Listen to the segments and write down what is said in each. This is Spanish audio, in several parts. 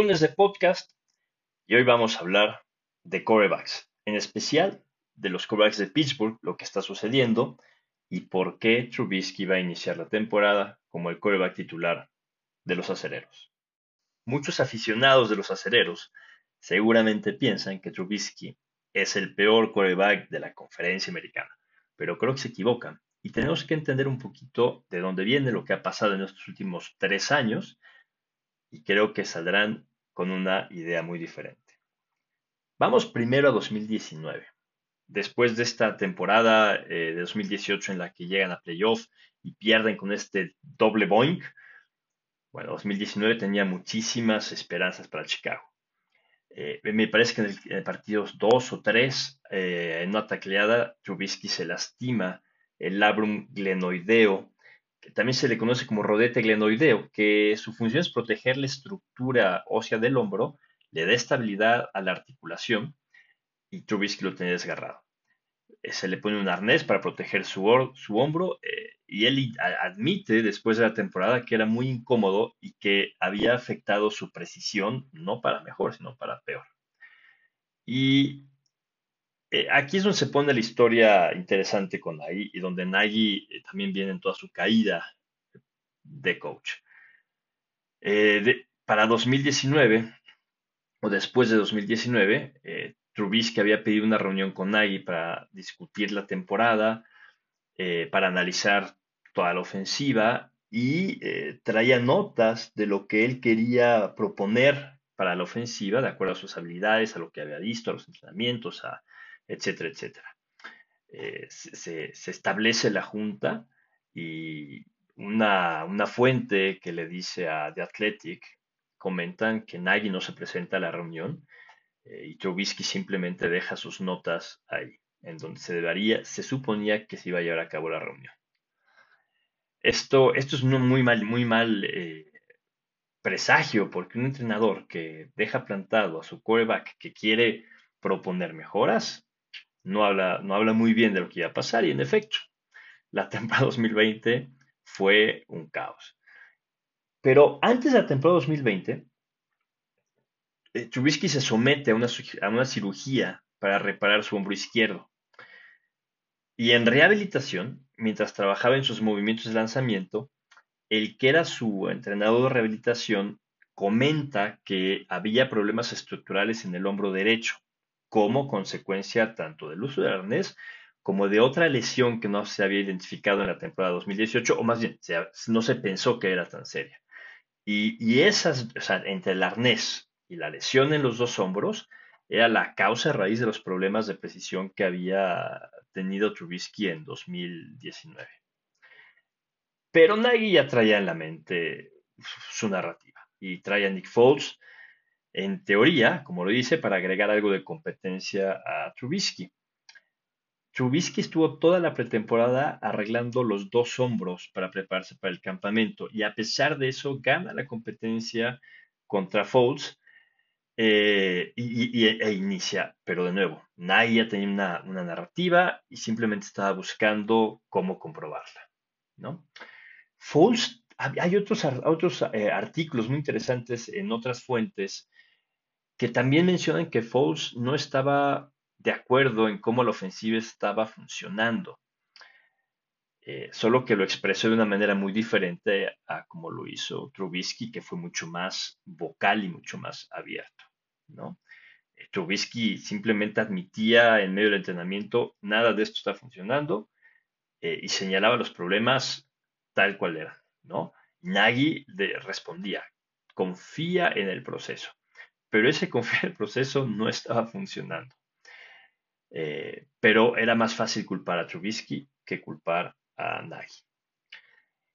lunes de podcast y hoy vamos a hablar de corebacks, en especial de los corebacks de Pittsburgh, lo que está sucediendo y por qué Trubisky va a iniciar la temporada como el coreback titular de los acereros. Muchos aficionados de los acereros seguramente piensan que Trubisky es el peor coreback de la conferencia americana, pero creo que se equivocan y tenemos que entender un poquito de dónde viene lo que ha pasado en estos últimos tres años y creo que saldrán con una idea muy diferente. Vamos primero a 2019. Después de esta temporada eh, de 2018 en la que llegan a playoff y pierden con este doble boink, bueno, 2019 tenía muchísimas esperanzas para Chicago. Eh, me parece que en el, partido 2 o 3, eh, en una tacleada, Trubisky se lastima el labrum glenoideo también se le conoce como rodete glenoideo, que su función es proteger la estructura ósea del hombro, le da estabilidad a la articulación y Trubisky lo tenía desgarrado. Eh, se le pone un arnés para proteger su, su hombro eh, y él admite después de la temporada que era muy incómodo y que había afectado su precisión, no para mejor, sino para peor. Y eh, aquí es donde se pone la historia interesante con Nagy y donde Nagy eh, también viene en toda su caída de coach. Eh, para 2019, o después de 2019, Trubisky había pedido una reunión con Nagy para discutir la temporada, para analizar toda la ofensiva y traía notas de lo que él quería proponer para la ofensiva, de acuerdo a sus habilidades, a lo que había visto, a los entrenamientos, a, etcétera, etcétera. Eh, se, establece la junta y una, fuente que le dice a The Athletic comentan que Nagy no se presenta a la reunión eh, y Trubisky simplemente deja sus notas ahí, en donde se debería, se suponía que se iba a llevar a cabo la reunión. Esto, esto es un muy mal, muy mal eh, presagio, porque un entrenador que deja plantado a su quarterback que quiere proponer mejoras, no habla, no habla muy bien de lo que iba a pasar y en efecto, la temporada 2020 fue un caos. Pero antes de la temporada 2020, eh, se somete a una, a una cirugía para reparar su hombro izquierdo. Y en rehabilitación, mientras trabajaba en sus movimientos de lanzamiento, el que era su entrenador de rehabilitación comenta que había problemas estructurales en el hombro derecho como consecuencia tanto del uso del arnés como de otra lesión que no se había identificado en la temporada 2018, o más bien, no se pensó que era tan seria. Y, esas, o sea, entre el arnés y la lesión en los dos hombros, era la causa raíz de los problemas de precisión que había tenido Trubisky en 2019. Pero Nagy ya traía en la mente su narrativa y traía a Nick Foles en teoría, como lo dice, para agregar algo de competencia a Trubisky. Trubisky estuvo toda la pretemporada arreglando los dos hombros para prepararse para el campamento y a pesar de eso gana la competencia contra Foles eh, y, e inicia, pero de nuevo, nadie tenía una, una, narrativa y simplemente estaba buscando cómo comprobarla. ¿no? Foles, hay otros, otros eh, artículos muy interesantes en otras fuentes que también mencionan que Foles no estaba de acuerdo en cómo la ofensiva estaba funcionando, eh, solo que lo expresó de una manera muy diferente a como lo hizo Trubisky, que fue mucho más vocal y mucho más abierto, ¿no? Eh, Trubisky simplemente admitía en medio del entrenamiento, nada de esto está funcionando, eh, y señalaba los problemas tal cual eran, ¿no? Nagy respondía, confía en el proceso pero ese proceso no estaba funcionando. Eh, pero era más fácil culpar a Trubisky que culpar a Nagy.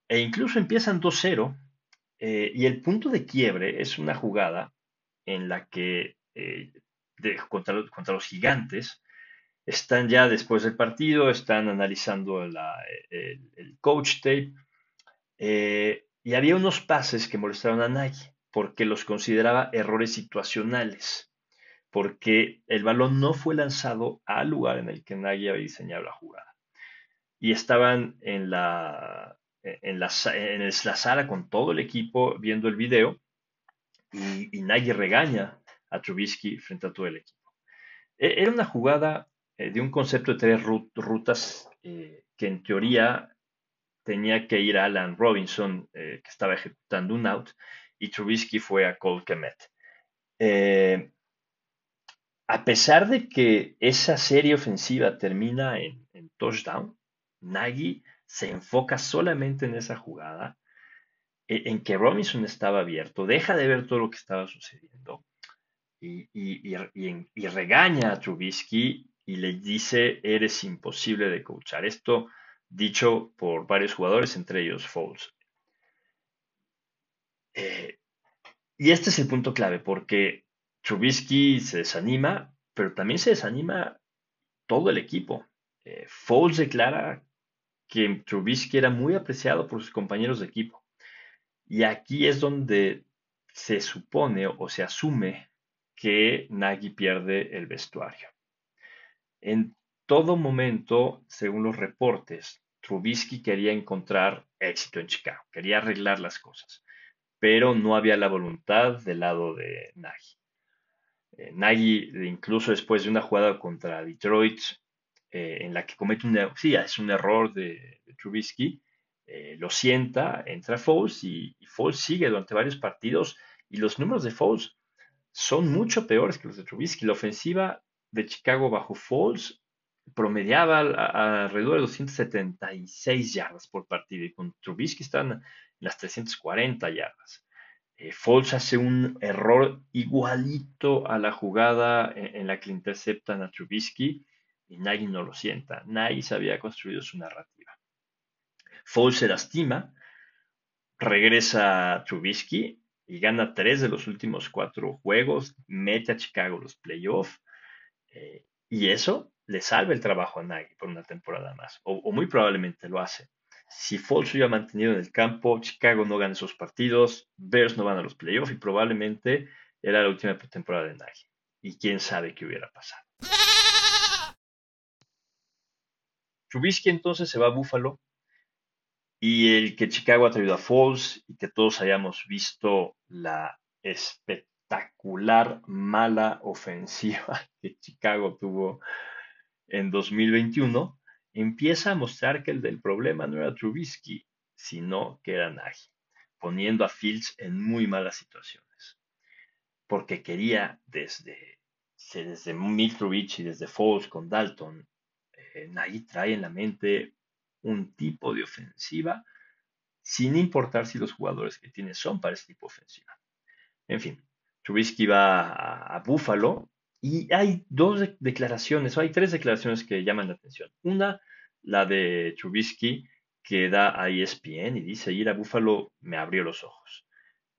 E incluso empiezan 2-0 eh, y el punto de quiebre es una jugada en la que eh, contra, los gigantes están ya después del partido, están analizando el, el, coach tape y había unos pases que molestaron a Nagy porque los consideraba errores situacionales, porque el balón no fue lanzado al lugar en el que nadie había diseñado la jugada. Y estaban en la, en la, en la sala con todo el equipo viendo el video y, Nagy regaña a Trubisky frente a todo el equipo. E, era una jugada eh, de un concepto de tres rutas eh, que en teoría tenía que ir a Alan Robinson, que estaba ejecutando un out, y Trubisky fue a Cole Kemet. a pesar de que esa serie ofensiva termina en, en touchdown, Nagy se enfoca solamente en esa jugada, e, en que Robinson estaba abierto, deja de ver todo lo que estaba sucediendo y, regaña a Trubisky y le dice, eres imposible de coachar. Esto dicho por varios jugadores, entre ellos Foles. Eh, y este es el punto clave, porque Trubisky se desanima, pero también se desanima todo el equipo. Eh, Foles declara que Trubisky era muy apreciado por sus compañeros de equipo. Y aquí es donde se supone o se asume que Nagy pierde el vestuario. En todo momento, según los reportes, Trubisky quería encontrar éxito en Chicago, quería arreglar las cosas, pero no había la voluntad del lado de Nagy. Eh, Nagy, incluso después de una jugada contra Detroit, eh, en la que comete un, er-, sí, es un error de, Trubisky, eh, lo sienta, entra Foles y, y, Foles sigue durante varios partidos y los números de Foles son mucho peores que los de Trubisky. La ofensiva de Chicago bajo Foles promediaba alrededor de 276 yardas por partido y con Trubisky están las 340 yardas. Eh, hace un error igualito a la jugada en, en la que le interceptan a Trubisky y Nagy no lo sienta. Nagy se había construido su narrativa. Foles se lastima, regresa a Trubisky y gana tres de los últimos cuatro juegos, mete a Chicago los playoffs eh, y eso le salva el trabajo a Nagy por una temporada más, o, muy probablemente lo hace. Si Foles hubiera mantenido en el campo, Chicago no gana esos partidos, Bears no van a los playoffs y probablemente era la última temporada de Nagy. Y quién sabe qué hubiera pasado. Trubisky entonces se va a Buffalo y el que Chicago ha traído a Falls y que todos hayamos visto la espectacular mala ofensiva que Chicago tuvo en 2021, empieza a mostrar que el del problema no era Trubisky, sino que era Nagy, poniendo a Fields en muy malas situaciones. Porque quería desde, desde Trubisky y desde Foles con Dalton Nagy trae en la mente un tipo de ofensiva sin importar si los jugadores que tiene son para ese tipo de ofensiva. En fin, Trubisky va a, Buffalo y hay dos declaraciones, o hay tres declaraciones que llaman la atención. Una, la de Trubisky, que da a ESPN y dice, ir a Buffalo me abrió los ojos.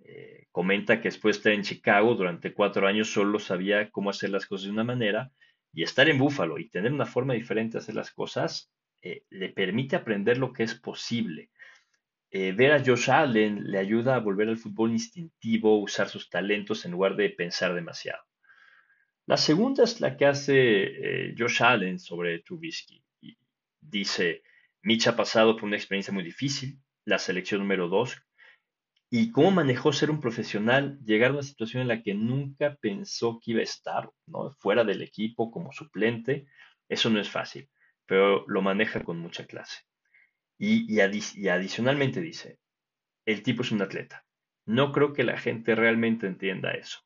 Eh, comenta que después de estar en Chicago durante cuatro años solo sabía cómo hacer las cosas de una manera y estar en Búfalo y tener una forma diferente de hacer las cosas eh, le permite aprender lo que es posible. Eh, ver a Josh Allen le ayuda a volver al fútbol instintivo, usar sus talentos en lugar de pensar demasiado. La segunda es la que hace eh, Josh Allen sobre Trubisky. dice, Mitch ha pasado por una experiencia muy difícil, la selección número dos, y cómo manejó ser un profesional, llegar a una situación en la que nunca pensó que iba a estar, ¿no? Fuera del equipo como suplente, eso no es fácil, pero lo maneja con mucha clase. Y, y, adicionalmente dice, el tipo es un atleta. No creo que la gente realmente entienda eso.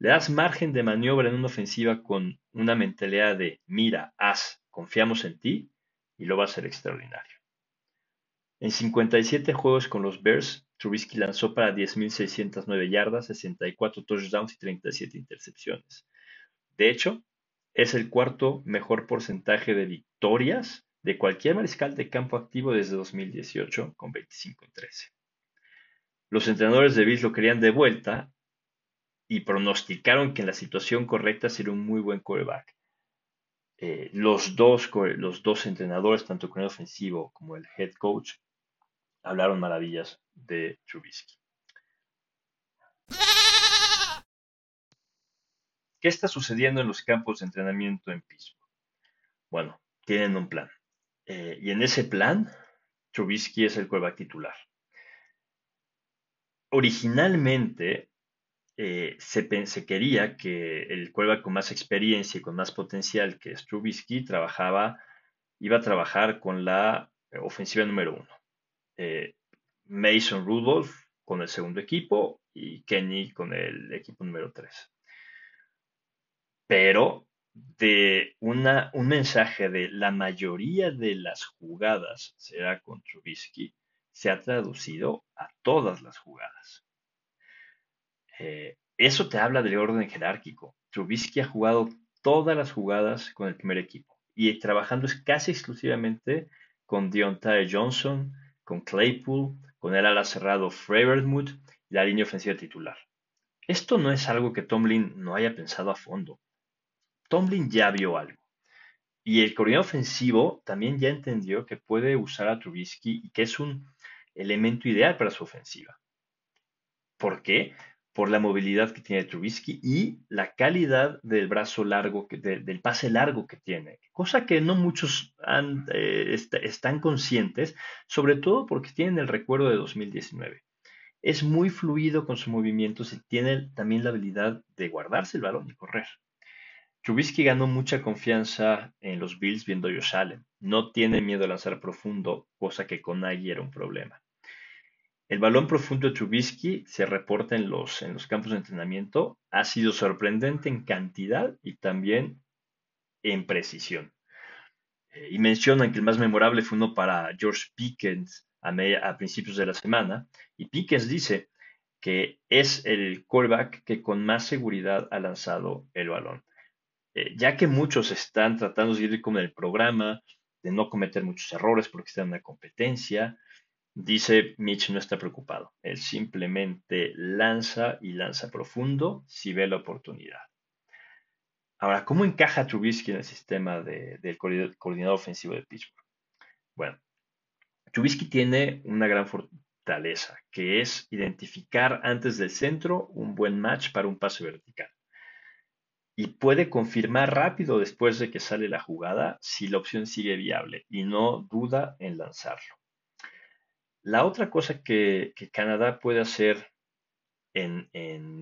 Le das margen de maniobra en una ofensiva con una mentalidad de, mira, haz, confiamos en ti y lo va a hacer extraordinario. En 57 juegos con los Bears, Trubisky lanzó para 10.609 yardas, 64 touchdowns y 37 intercepciones. De hecho, es el cuarto mejor porcentaje de victorias de cualquier mariscal de campo activo desde 2018, con 25 y 13. Los entrenadores de Bills lo querían de vuelta y pronosticaron que en la situación correcta sería un muy buen quarterback. Eh, los, dos, los dos entrenadores, tanto con el ofensivo como el head coach, hablaron maravillas de Trubisky. ¿Qué está sucediendo en los campos de entrenamiento en Pittsburgh? Bueno, tienen un plan. Eh, y en ese plan, Trubisky es el quarterback titular. Originalmente, eh, se, quería que el quarterback con más experiencia y con más potencial que Trubisky trabajaba, iba a trabajar con la ofensiva número uno. Eh, Mason Rudolph con el segundo equipo y Kenny con el equipo número tres. Pero de una, un mensaje de la mayoría de las jugadas será con Trubisky se ha traducido a todas las jugadas. Eh, eso te habla del orden jerárquico. Trubisky ha jugado todas las jugadas con el primer equipo y trabajando casi exclusivamente con Deontay Johnson, con Claypool, con el ala cerrado Frevermuth y la línea ofensiva titular. Esto no es algo que Tomlin no haya pensado a fondo. Tomlin ya vio algo. Y el coordinador ofensivo también ya entendió que puede usar a Trubisky y que es un elemento ideal para su ofensiva. ¿Por qué? Por la movilidad que tiene Trubisky y la calidad del brazo largo, del pase largo que tiene, cosa que no muchos eh, están conscientes, sobre todo porque tienen el recuerdo de 2019. Es muy fluido con sus movimientos y tiene también la habilidad de guardarse el balón y correr. Trubisky ganó mucha confianza en los Bills viendo a Josh Allen. No tiene miedo a lanzar profundo, cosa que con Nagy era un problema. El balón profundo de Trubisky se reporta en los, en los campos de entrenamiento. Ha sido sorprendente en cantidad y también en precisión. Eh, y mencionan que el más memorable fue uno para George Pickens a, principios de la semana. Y Pickens dice que es el quarterback que con más seguridad ha lanzado el balón. Eh, ya que muchos están tratando de ir como el programa, de no cometer muchos errores porque están en una competencia, Dice Mitch no está preocupado. Él simplemente lanza y lanza profundo si ve la oportunidad. Ahora, ¿cómo encaja Trubisky en el sistema del coordinador ofensivo de Pittsburgh? Bueno, Trubisky tiene una gran fortaleza, que es identificar antes del centro un buen match para un pase vertical. Y puede confirmar rápido después de que sale la jugada si la opción sigue viable y no duda en lanzarlo. La otra cosa que, Canadá puede hacer en,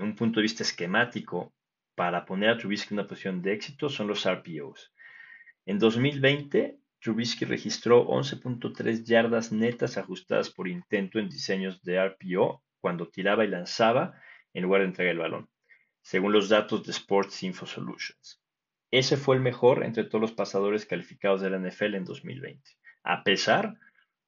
un punto de vista esquemático para poner a Trubisky en una posición de éxito son los RPOs. En 2020, Trubisky registró 11.3 yardas netas ajustadas por intento en diseños de RPO cuando tiraba y lanzaba en lugar de entregar el balón, según los datos de Sports Info Solutions. Ese fue el mejor entre todos los pasadores calificados de la NFL en 2020, a pesar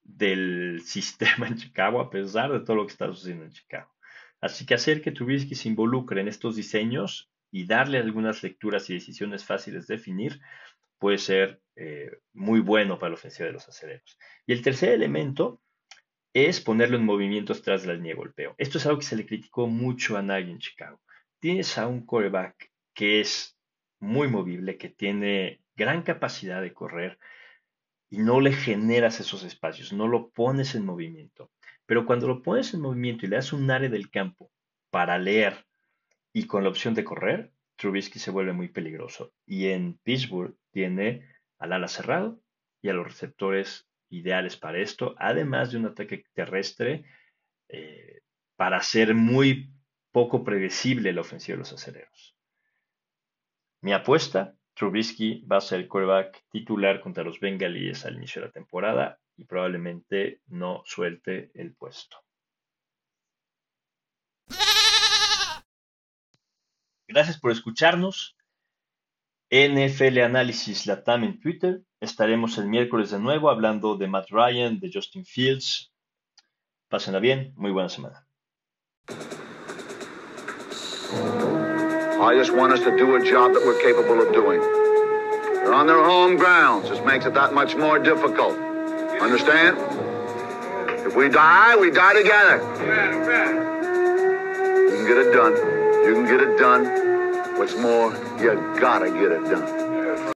del sistema en Chicago, a pesar de todo lo que está sucediendo en Chicago. Así que hacer que Trubisky se involucre en estos diseños y darle algunas lecturas y decisiones fáciles de definir puede ser eh, muy bueno para la ofensiva de los aceleros. Y el tercer elemento es ponerlo en movimientos tras la línea de golpeo. Esto es algo que se le criticó mucho a Nagy en Chicago. Tienes a un coreback que es muy movible, que tiene gran capacidad de correr, y no le generas esos espacios, no lo pones en movimiento. Pero cuando lo pones en movimiento y le das un área del campo para leer y con la opción de correr, Trubisky se vuelve muy peligroso. Y en Pittsburgh tiene al ala cerrado y a los receptores ideales para esto, además de un ataque terrestre eh, para ser muy poco predecible la ofensiva de los aceleros. Mi apuesta Trubisky va a ser el quarterback titular contra los Bengalíes al inicio de la temporada y probablemente no suelte el puesto. Gracias por escucharnos. NFL Análisis Latam en Twitter. Estaremos el miércoles de nuevo hablando de Matt Ryan, de Justin Fields. Pásenla bien. Muy buena semana. I just want us to do a job that we're capable of doing. They're on their home grounds. This makes it that much more difficult. Understand? If we die, we die together. You can get it done. You can get it done. What's more, you gotta get it done.